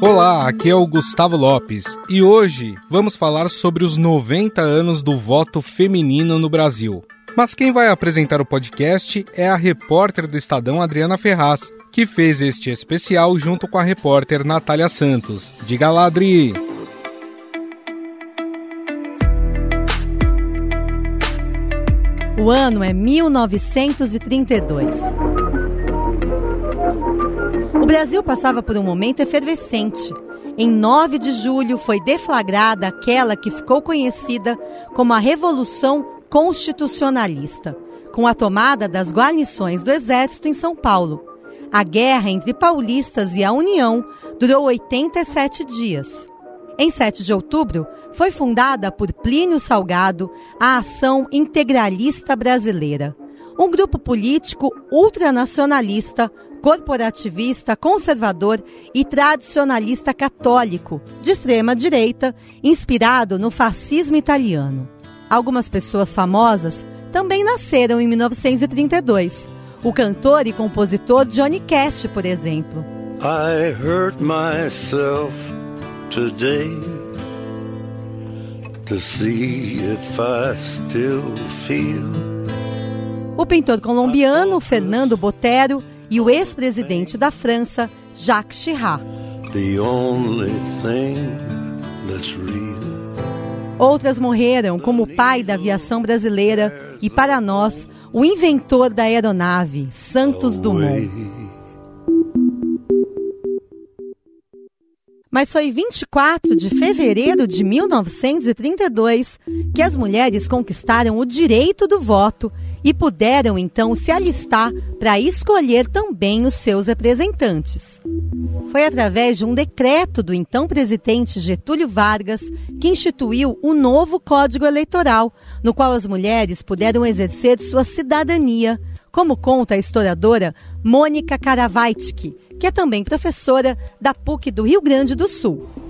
Olá, aqui é o Gustavo Lopes e hoje vamos falar sobre os 90 anos do voto feminino no Brasil. Mas quem vai apresentar o podcast é a repórter do Estadão Adriana Ferraz, que fez este especial junto com a repórter Natália Santos. Diga lá, Adri! O ano é 1932. O Brasil passava por um momento efervescente. Em 9 de julho foi deflagrada aquela que ficou conhecida como a Revolução Constitucionalista, com a tomada das guarnições do Exército em São Paulo. A guerra entre paulistas e a União durou 87 dias. Em 7 de outubro, foi fundada por Plínio Salgado a Ação Integralista Brasileira, um grupo político ultranacionalista corporativista, conservador e tradicionalista católico, de extrema direita, inspirado no fascismo italiano. Algumas pessoas famosas também nasceram em 1932. O cantor e compositor Johnny Cash, por exemplo. I hurt myself today to see if I still feel. O pintor colombiano Fernando Botero e o ex-presidente da França, Jacques Chirac. Outras morreram, como o pai da aviação brasileira e, para nós, o inventor da aeronave, Santos Dumont. Mas foi 24 de fevereiro de 1932 que as mulheres conquistaram o direito do voto e puderam então se alistar para escolher também os seus representantes. Foi através de um decreto do então presidente Getúlio Vargas que instituiu o novo Código Eleitoral, no qual as mulheres puderam exercer sua cidadania, como conta a historiadora Mônica Karavaitik, que é também professora da PUC do Rio Grande do Sul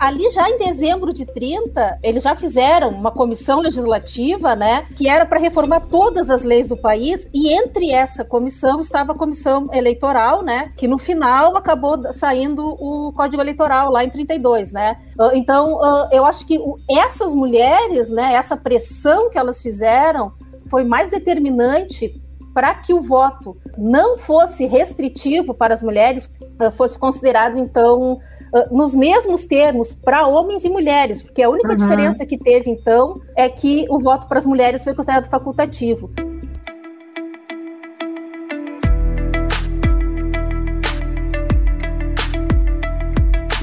ali já em dezembro de 30, eles já fizeram uma comissão legislativa, né, que era para reformar todas as leis do país, e entre essa comissão estava a comissão eleitoral, né, que no final acabou saindo o Código Eleitoral lá em 32, né? Ah, então, ah, eu acho que essas mulheres, né, essa pressão que elas fizeram foi mais determinante para que o voto não fosse restritivo para as mulheres, ah, fosse considerado então uh, nos mesmos termos para homens e mulheres, porque a única uhum. diferença que teve então é que o voto para as mulheres foi considerado facultativo.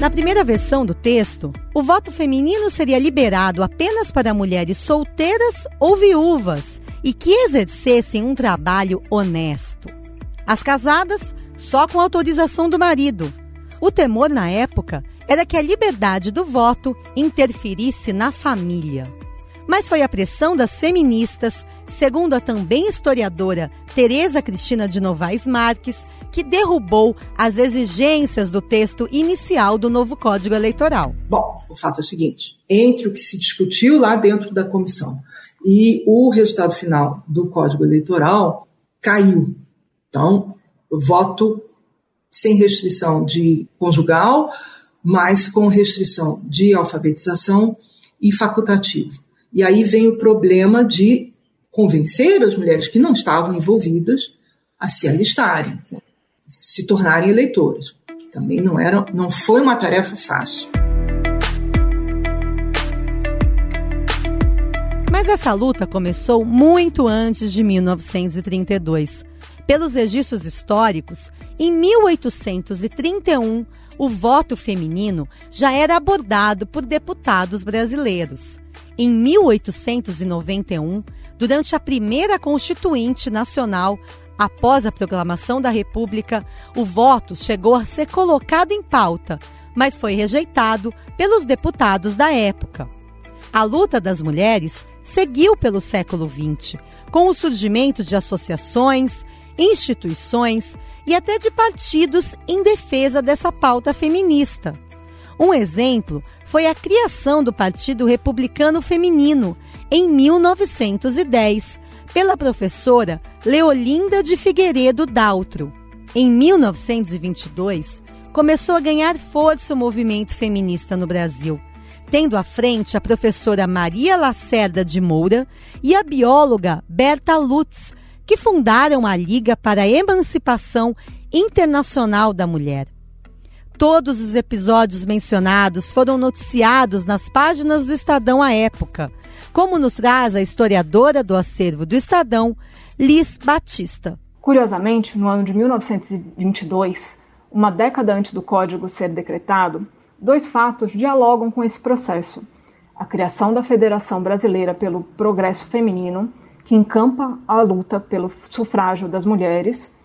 Na primeira versão do texto, o voto feminino seria liberado apenas para mulheres solteiras ou viúvas e que exercessem um trabalho honesto. As casadas, só com autorização do marido, o temor na época era que a liberdade do voto interferisse na família. Mas foi a pressão das feministas, segundo a também historiadora Tereza Cristina de Novaes Marques, que derrubou as exigências do texto inicial do novo Código Eleitoral. Bom, o fato é o seguinte: entre o que se discutiu lá dentro da comissão e o resultado final do Código Eleitoral, caiu. Então, voto sem restrição de conjugal, mas com restrição de alfabetização e facultativo. E aí vem o problema de convencer as mulheres que não estavam envolvidas a se alistarem, se tornarem eleitoras, que também não era, não foi uma tarefa fácil. Mas essa luta começou muito antes de 1932. Pelos registros históricos, em 1831, o voto feminino já era abordado por deputados brasileiros. Em 1891, durante a primeira Constituinte Nacional, após a proclamação da República, o voto chegou a ser colocado em pauta, mas foi rejeitado pelos deputados da época. A luta das mulheres seguiu pelo século XX, com o surgimento de associações, instituições e até de partidos em defesa dessa pauta feminista. Um exemplo foi a criação do Partido Republicano Feminino em 1910 pela professora Leolinda de Figueiredo Daltro. Em 1922, começou a ganhar força o movimento feminista no Brasil, tendo à frente a professora Maria Lacerda de Moura e a bióloga Berta Lutz, que fundaram a Liga para a Emancipação Internacional da Mulher. Todos os episódios mencionados foram noticiados nas páginas do Estadão à época, como nos traz a historiadora do acervo do Estadão, Liz Batista. Curiosamente, no ano de 1922, uma década antes do Código ser decretado, dois fatos dialogam com esse processo: a criação da Federação Brasileira pelo Progresso Feminino, que encampa a luta pelo sufrágio das mulheres.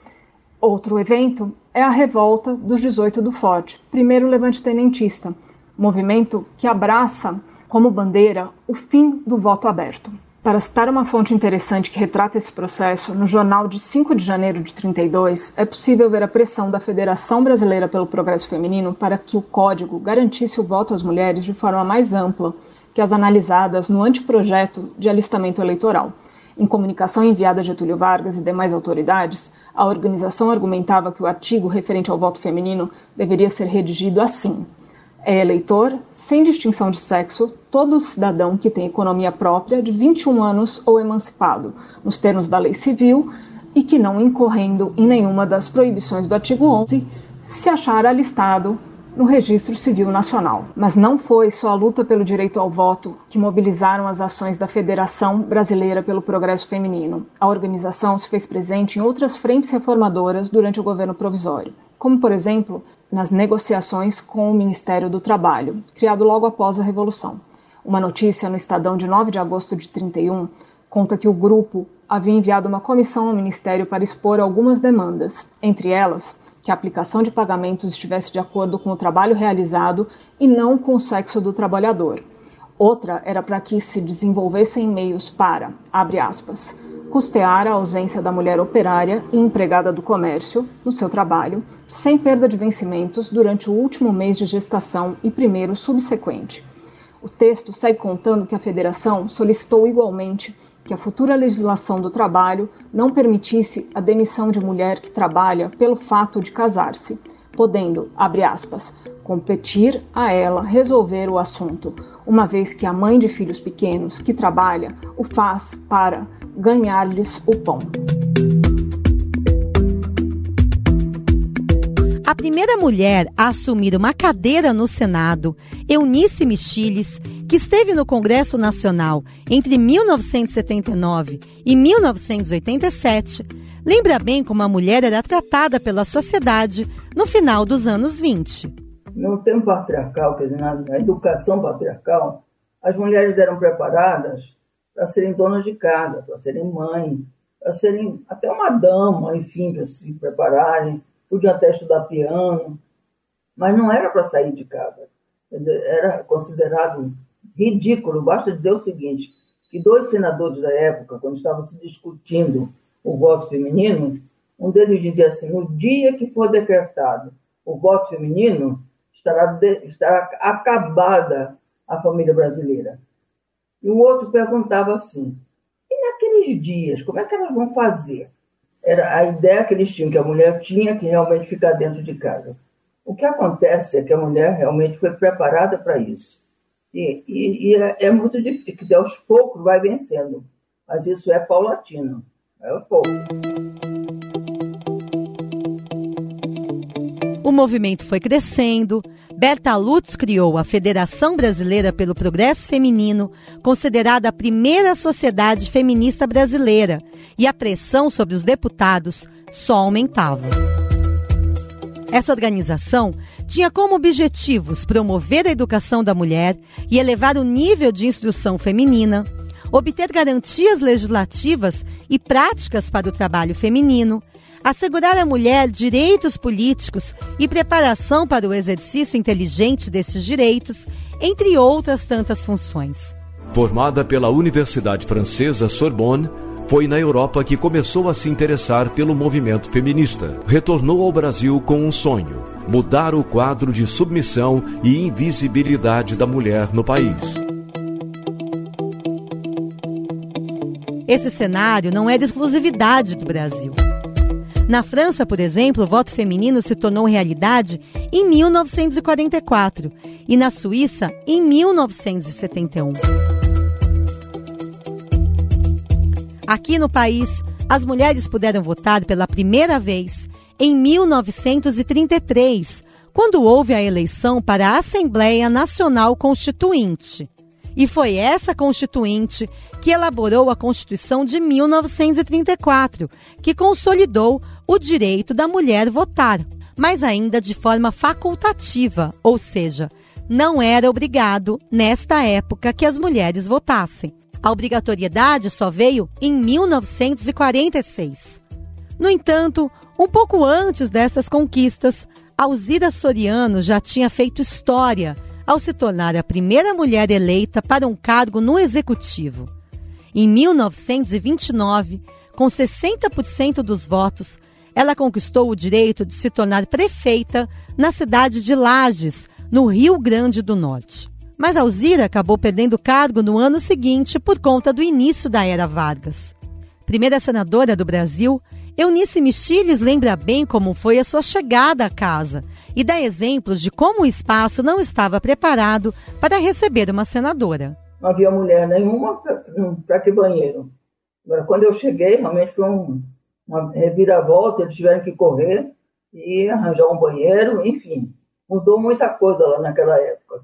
Outro evento é a revolta dos 18 do Forte, primeiro levante tenentista, movimento que abraça como bandeira o fim do voto aberto. Para citar uma fonte interessante que retrata esse processo, no jornal de 5 de janeiro de 32, é possível ver a pressão da Federação Brasileira pelo Progresso Feminino para que o código garantisse o voto às mulheres de forma mais ampla que as analisadas no anteprojeto de alistamento eleitoral. Em comunicação enviada a Getúlio Vargas e demais autoridades, a organização argumentava que o artigo referente ao voto feminino deveria ser redigido assim: é eleitor, sem distinção de sexo, todo cidadão que tem economia própria de 21 anos ou emancipado, nos termos da lei civil, e que não incorrendo em nenhuma das proibições do artigo 11, se achar alistado no Registro Civil Nacional. Mas não foi só a luta pelo direito ao voto que mobilizaram as ações da Federação Brasileira pelo Progresso Feminino. A organização se fez presente em outras frentes reformadoras durante o governo provisório, como, por exemplo, nas negociações com o Ministério do Trabalho, criado logo após a Revolução. Uma notícia no Estadão de 9 de agosto de 31 conta que o grupo havia enviado uma comissão ao Ministério para expor algumas demandas, entre elas que a aplicação de pagamentos estivesse de acordo com o trabalho realizado e não com o sexo do trabalhador. Outra era para que se desenvolvessem meios para, abre aspas, custear a ausência da mulher operária e empregada do comércio no seu trabalho, sem perda de vencimentos durante o último mês de gestação e primeiro subsequente. O texto segue contando que a federação solicitou igualmente que a futura legislação do trabalho não permitisse a demissão de mulher que trabalha pelo fato de casar-se, podendo, abre aspas, competir a ela resolver o assunto, uma vez que a mãe de filhos pequenos que trabalha o faz para ganhar-lhes o pão. A primeira mulher a assumir uma cadeira no Senado, Eunice Michiles, que esteve no Congresso Nacional entre 1979 e 1987, lembra bem como a mulher era tratada pela sociedade no final dos anos 20. No tempo patriarcal, quer dizer, na educação patriarcal, as mulheres eram preparadas para serem donas de casa, para serem mães, para serem até uma dama, enfim, para se prepararem, podiam até estudar piano, mas não era para sair de casa. Era considerado ridículo. Basta dizer o seguinte: que dois senadores da época, quando estavam se discutindo o voto feminino, um deles dizia assim: no dia que for decretado o voto feminino, estará, de, estará acabada a família brasileira. E o outro perguntava assim: e naqueles dias, como é que elas vão fazer? Era a ideia que eles tinham, que a mulher tinha que realmente ficar dentro de casa. O que acontece é que a mulher realmente foi preparada para isso. E, e, e é, é, muito difícil, aos poucos vai vencendo. Mas isso é paulatino, é aos poucos. O movimento foi crescendo, Berta Lutz criou a Federação Brasileira pelo Progresso Feminino, considerada a primeira sociedade feminista brasileira, e a pressão sobre os deputados só aumentava. Essa organização tinha como objetivos promover a educação da mulher e elevar o nível de instrução feminina, obter garantias legislativas e práticas para o trabalho feminino, assegurar à mulher direitos políticos e preparação para o exercício inteligente destes direitos, entre outras tantas funções. Formada pela Universidade Francesa Sorbonne, foi na Europa que começou a se interessar pelo movimento feminista. Retornou ao Brasil com um sonho: mudar o quadro de submissão e invisibilidade da mulher no país. Esse cenário não é de exclusividade do Brasil. Na França, por exemplo, o voto feminino se tornou realidade em 1944 e na Suíça em 1971. Aqui no país, as mulheres puderam votar pela primeira vez em 1933, quando houve a eleição para a Assembleia Nacional Constituinte. E foi essa Constituinte que elaborou a Constituição de 1934, que consolidou o direito da mulher votar, mas ainda de forma facultativa, ou seja, não era obrigado, nesta época, que as mulheres votassem. A obrigatoriedade só veio em 1946. No entanto, um pouco antes dessas conquistas, Alzira Soriano já tinha feito história ao se tornar a primeira mulher eleita para um cargo no executivo. Em 1929, com 60% dos votos, ela conquistou o direito de se tornar prefeita na cidade de Lages, no Rio Grande do Norte. Mas Alzira acabou perdendo o cargo no ano seguinte por conta do início da era Vargas. Primeira senadora do Brasil, Eunice Michiles lembra bem como foi a sua chegada à casa e dá exemplos de como o espaço não estava preparado para receber uma senadora. Não havia mulher nenhuma para que banheiro. Agora, quando eu cheguei, realmente foi um, uma reviravolta, eles tiveram que correr e arranjar um banheiro, enfim. Mudou muita coisa lá naquela época.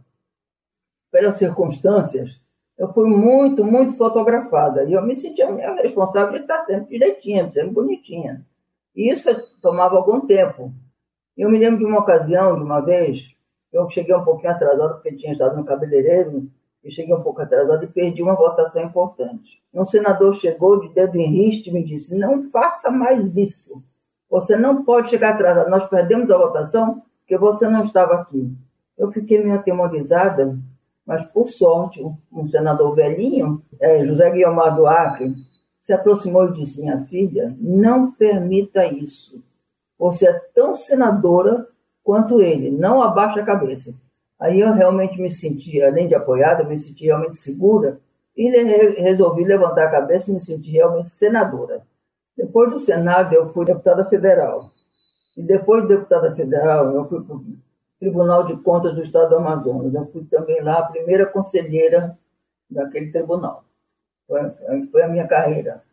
Pelas circunstâncias, eu fui muito, muito fotografada. E eu me sentia responsável de estar sempre direitinha, sempre bonitinha. E isso tomava algum tempo. Eu me lembro de uma ocasião, de uma vez, eu cheguei um pouquinho atrasado, porque tinha estado no cabeleireiro, e cheguei um pouco atrasado e perdi uma votação importante. Um senador chegou de dedo em riste e me disse: Não faça mais isso. Você não pode chegar atrasado. Nós perdemos a votação porque você não estava aqui. Eu fiquei meio atemorizada mas, por sorte, um, senador velhinho, é, José Guiomar do Acre, se aproximou e disse: Minha filha, não permita isso. Você é tão senadora quanto ele, não abaixe a cabeça. Aí eu realmente me senti, além de apoiada, me senti realmente segura e resolvi levantar a cabeça e me senti realmente senadora. Depois do Senado, eu fui deputada federal. E depois de deputada federal, eu fui Tribunal de Contas do Estado do Amazonas. Eu fui também lá a primeira conselheira daquele tribunal. Foi, foi a minha carreira.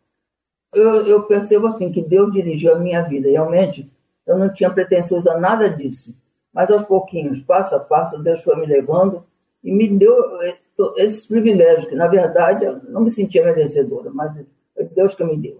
Eu, eu, percebo assim que Deus dirigiu a minha vida. Realmente, eu não tinha pretensões a nada disso. Mas aos pouquinhos, passo a passo, Deus foi me levando e me deu esses privilégios que, na verdade, eu não me sentia merecedora, mas foi Deus que me deu.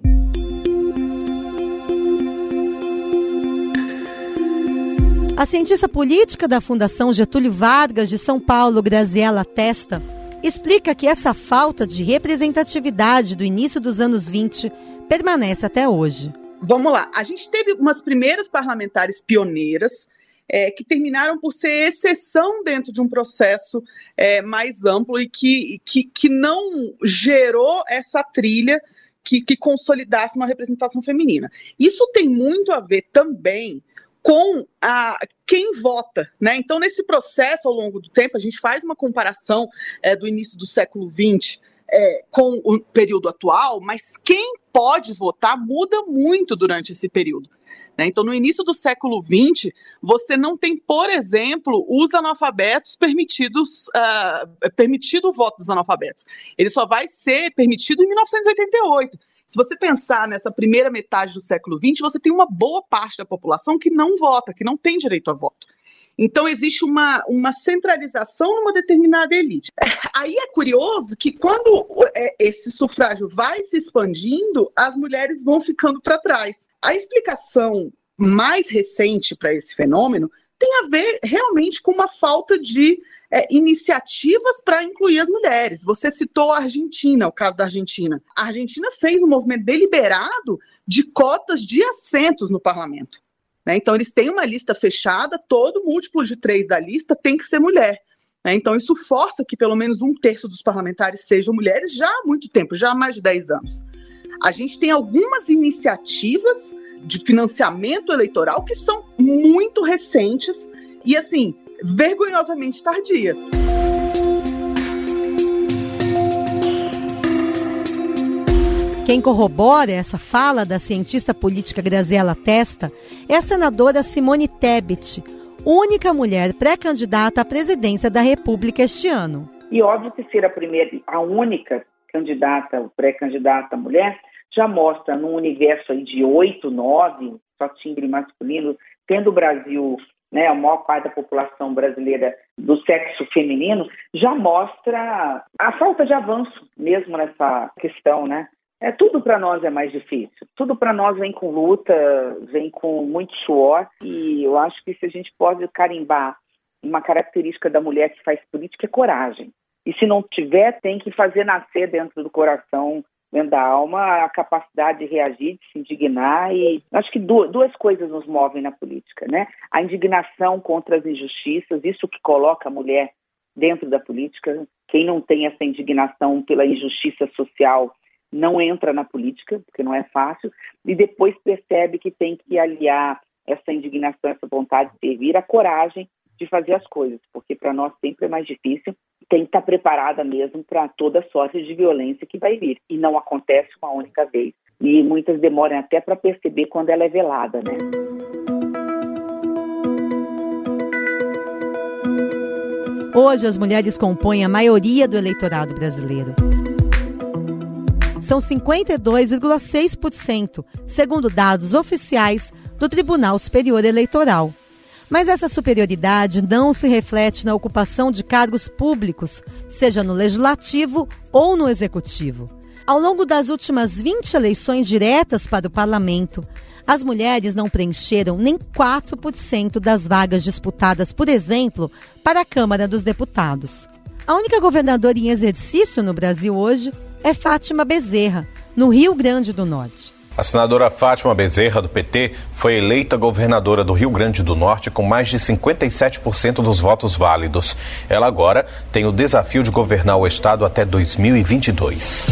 A cientista política da Fundação Getúlio Vargas de São Paulo, Graziela Testa, explica que essa falta de representatividade do início dos anos 20 permanece até hoje. Vamos lá, a gente teve umas primeiras parlamentares pioneiras é, que terminaram por ser exceção dentro de um processo é, mais amplo e que, que, que não gerou essa trilha que, que consolidasse uma representação feminina. Isso tem muito a ver também com a, quem vota. Né? Então, nesse processo, ao longo do tempo, a gente faz uma comparação é, do início do século XX é, com o período atual, mas quem pode votar muda muito durante esse período. Né? Então, no início do século XX, você não tem, por exemplo, os analfabetos permitidos, uh, permitido o voto dos analfabetos. Ele só vai ser permitido em 1988. Se você pensar nessa primeira metade do século XX, você tem uma boa parte da população que não vota, que não tem direito a voto. Então, existe uma, uma centralização numa determinada elite. Aí é curioso que, quando é, esse sufrágio vai se expandindo, as mulheres vão ficando para trás. A explicação mais recente para esse fenômeno tem a ver realmente com uma falta de é, iniciativas para incluir as mulheres. Você citou a Argentina, o caso da Argentina. A Argentina fez um movimento deliberado de cotas de assentos no parlamento. Né? Então, eles têm uma lista fechada, todo múltiplo de três da lista tem que ser mulher. Né? Então, isso força que pelo menos um terço dos parlamentares sejam mulheres já há muito tempo, já há mais de 10 anos. A gente tem algumas iniciativas de financiamento eleitoral que são muito recentes e, assim, vergonhosamente tardias. Quem corrobora essa fala da cientista política Graziela Testa é a senadora Simone Tebet, única mulher pré-candidata à presidência da República este ano. E óbvio que ser a primeira, a única candidata, pré-candidata mulher, já mostra num universo de oito, nove, só timbre masculino, tendo o Brasil, né, a maior parte da população brasileira do sexo feminino, já mostra a falta de avanço mesmo nessa questão, né? É, tudo para nós é mais difícil. Tudo para nós vem com luta, vem com muito suor. E eu acho que se a gente pode carimbar uma característica da mulher que faz política é coragem. E se não tiver, tem que fazer nascer dentro do coração, dentro da alma, a capacidade de reagir, de se indignar. E acho que duas, duas coisas nos movem na política, né? A indignação contra as injustiças, isso que coloca a mulher dentro da política. Quem não tem essa indignação pela injustiça social não entra na política, porque não é fácil, e depois percebe que tem que aliar essa indignação, essa vontade de servir, a coragem de fazer as coisas, porque para nós sempre é mais difícil, tem que estar preparada mesmo para toda sorte de violência que vai vir, e não acontece uma única vez. E muitas demoram até para perceber quando ela é velada, né? Hoje as mulheres compõem a maioria do eleitorado brasileiro são 52,6%, segundo dados oficiais do Tribunal Superior Eleitoral. Mas essa superioridade não se reflete na ocupação de cargos públicos, seja no legislativo ou no executivo. Ao longo das últimas 20 eleições diretas para o parlamento, as mulheres não preencheram nem 4% das vagas disputadas, por exemplo, para a Câmara dos Deputados. A única governadora em exercício no Brasil hoje é Fátima Bezerra, no Rio Grande do Norte. A senadora Fátima Bezerra, do PT, foi eleita governadora do Rio Grande do Norte com mais de 57% dos votos válidos. Ela agora tem o desafio de governar o estado até 2022.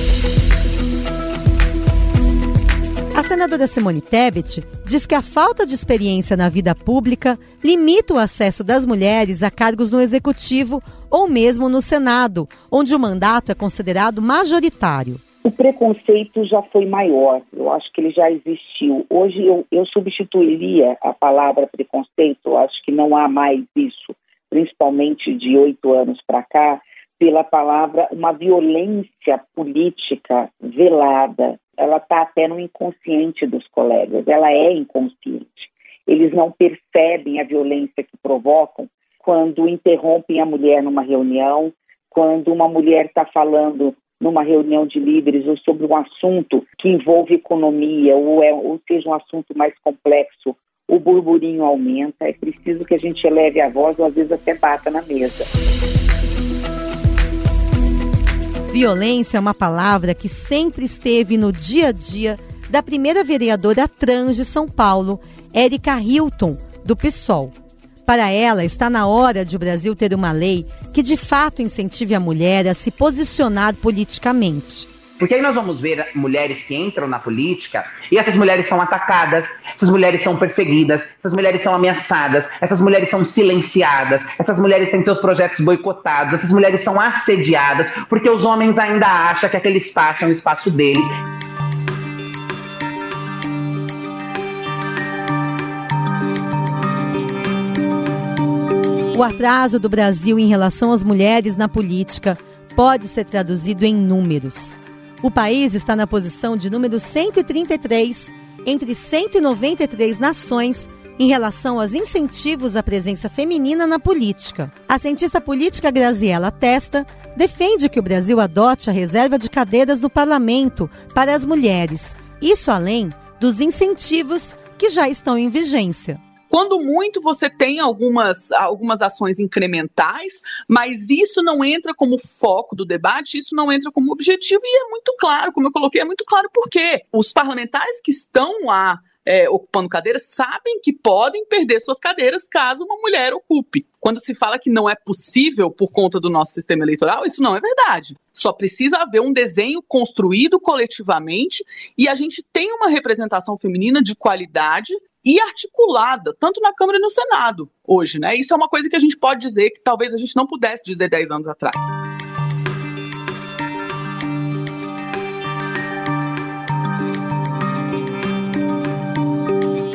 A senadora Simone Tebet diz que a falta de experiência na vida pública limita o acesso das mulheres a cargos no executivo ou mesmo no Senado, onde o mandato é considerado majoritário. O preconceito já foi maior, eu acho que ele já existiu. Hoje eu, eu substituiria a palavra preconceito, eu acho que não há mais isso, principalmente de oito anos para cá, pela palavra uma violência política velada, ela está até no inconsciente dos colegas, ela é inconsciente. Eles não percebem a violência que provocam quando interrompem a mulher numa reunião, quando uma mulher está falando numa reunião de líderes ou sobre um assunto que envolve economia ou, é, ou seja um assunto mais complexo, o burburinho aumenta. É preciso que a gente eleve a voz ou às vezes até bata na mesa. Violência é uma palavra que sempre esteve no dia a dia da primeira vereadora trans de São Paulo, Érica Hilton, do PSOL. Para ela, está na hora de o Brasil ter uma lei que de fato incentive a mulher a se posicionar politicamente. Porque aí nós vamos ver mulheres que entram na política e essas mulheres são atacadas, essas mulheres são perseguidas, essas mulheres são ameaçadas, essas mulheres são silenciadas, essas mulheres têm seus projetos boicotados, essas mulheres são assediadas, porque os homens ainda acham que aquele espaço é um espaço deles. O atraso do Brasil em relação às mulheres na política pode ser traduzido em números. O país está na posição de número 133 entre 193 nações em relação aos incentivos à presença feminina na política. A cientista política Graziella Testa defende que o Brasil adote a reserva de cadeiras no parlamento para as mulheres, isso além dos incentivos que já estão em vigência. Quando muito, você tem algumas, algumas ações incrementais, mas isso não entra como foco do debate, isso não entra como objetivo, e é muito claro, como eu coloquei, é muito claro por quê. Os parlamentares que estão lá é, ocupando cadeiras sabem que podem perder suas cadeiras caso uma mulher ocupe. Quando se fala que não é possível por conta do nosso sistema eleitoral, isso não é verdade. Só precisa haver um desenho construído coletivamente e a gente tem uma representação feminina de qualidade e articulada, tanto na Câmara e no Senado hoje, né? Isso é uma coisa que a gente pode dizer que talvez a gente não pudesse dizer 10 anos atrás.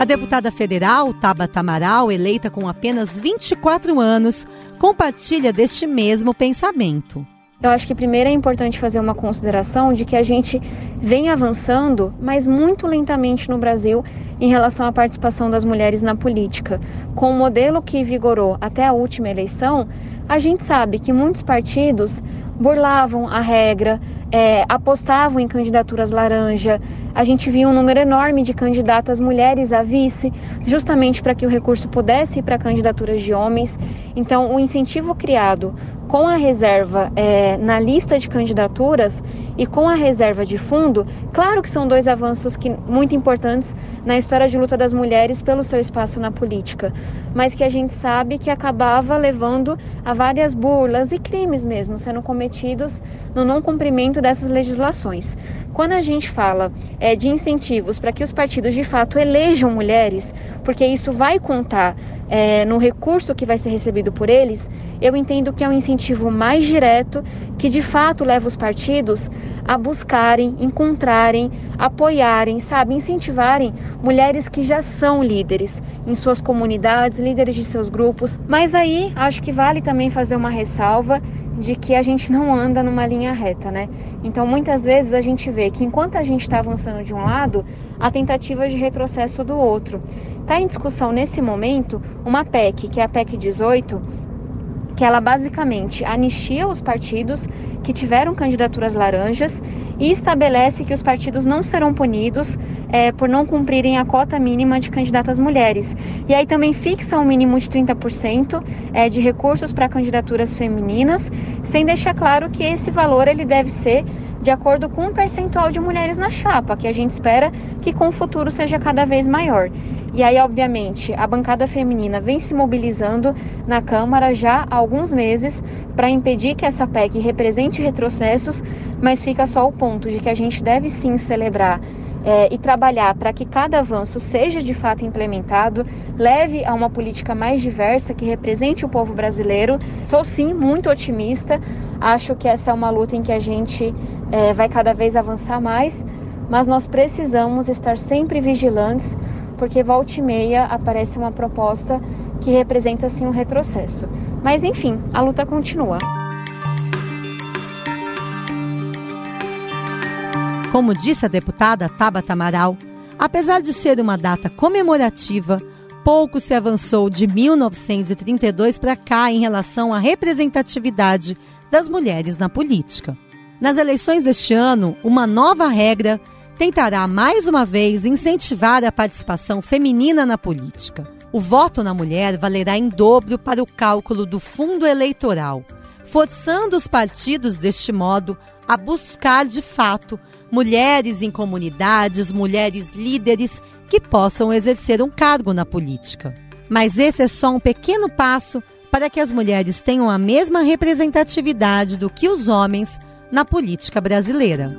A deputada federal Tabata Amaral, eleita com apenas 24 anos, compartilha deste mesmo pensamento. Eu acho que primeiro é importante fazer uma consideração de que a gente vem avançando, mas muito lentamente no Brasil em relação à participação das mulheres na política. Com o modelo que vigorou até a última eleição, a gente sabe que muitos partidos burlavam a regra, é, apostavam em candidaturas laranja, a gente viu um número enorme de candidatas mulheres a vice, justamente para que o recurso pudesse ir para candidaturas de homens. Então, o incentivo criado com a reserva é, na lista de candidaturas e com a reserva de fundo, claro que são dois avanços que, muito importantes na história de luta das mulheres pelo seu espaço na política, mas que a gente sabe que acabava levando a várias burlas e crimes mesmo sendo cometidos no não cumprimento dessas legislações. Quando a gente fala é, de incentivos para que os partidos de fato elejam mulheres, porque isso vai contar é, no recurso que vai ser recebido por eles, eu entendo que é um incentivo mais direto que de fato leva os partidos a buscarem, encontrarem, apoiarem, sabe, incentivarem mulheres que já são líderes em suas comunidades, líderes de seus grupos. Mas aí acho que vale também fazer uma ressalva de que a gente não anda numa linha reta, né? Então muitas vezes a gente vê que enquanto a gente está avançando de um lado, há tentativas de retrocesso do outro. Está em discussão nesse momento uma PEC, que é a PEC 18, que ela basicamente anistia os partidos que tiveram candidaturas laranjas e estabelece que os partidos não serão punidos é, por não cumprirem a cota mínima de candidatas mulheres. E aí também fixa um mínimo de 30% é, de recursos para candidaturas femininas, sem deixar claro que esse valor ele deve ser de acordo com o percentual de mulheres na chapa, que a gente espera que com o futuro seja cada vez maior. E aí, obviamente, a bancada feminina vem se mobilizando na Câmara já há alguns meses para impedir que essa PEC represente retrocessos, mas fica só o ponto de que a gente deve sim celebrar é, e trabalhar para que cada avanço seja de fato implementado, leve a uma política mais diversa que represente o povo brasileiro. Sou sim muito otimista, acho que essa é uma luta em que a gente é, vai cada vez avançar mais, mas nós precisamos estar sempre vigilantes porque volta e meia aparece uma proposta que representa assim um retrocesso. Mas enfim, a luta continua. Como disse a deputada Tabata Amaral, apesar de ser uma data comemorativa, pouco se avançou de 1932 para cá em relação à representatividade das mulheres na política. Nas eleições deste ano, uma nova regra tentará mais uma vez incentivar a participação feminina na política. O voto na mulher valerá em dobro para o cálculo do fundo eleitoral, forçando os partidos deste modo a buscar de fato mulheres em comunidades, mulheres líderes que possam exercer um cargo na política. Mas esse é só um pequeno passo para que as mulheres tenham a mesma representatividade do que os homens na política brasileira.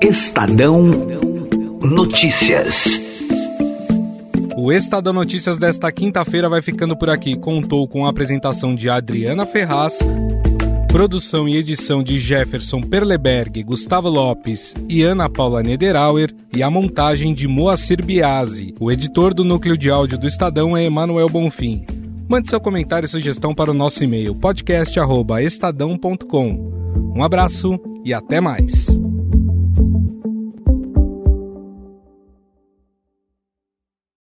Estadão Notícias. O Estadão Notícias desta quinta-feira vai ficando por aqui. Contou com a apresentação de Adriana Ferraz, produção e edição de Jefferson Perleberg, Gustavo Lopes e Ana Paula Nederauer e a montagem de Moacir Biasi. O editor do núcleo de áudio do Estadão é Emanuel Bonfim. Mande seu comentário e sugestão para o nosso e-mail podcast@estadão.com. Um abraço e até mais.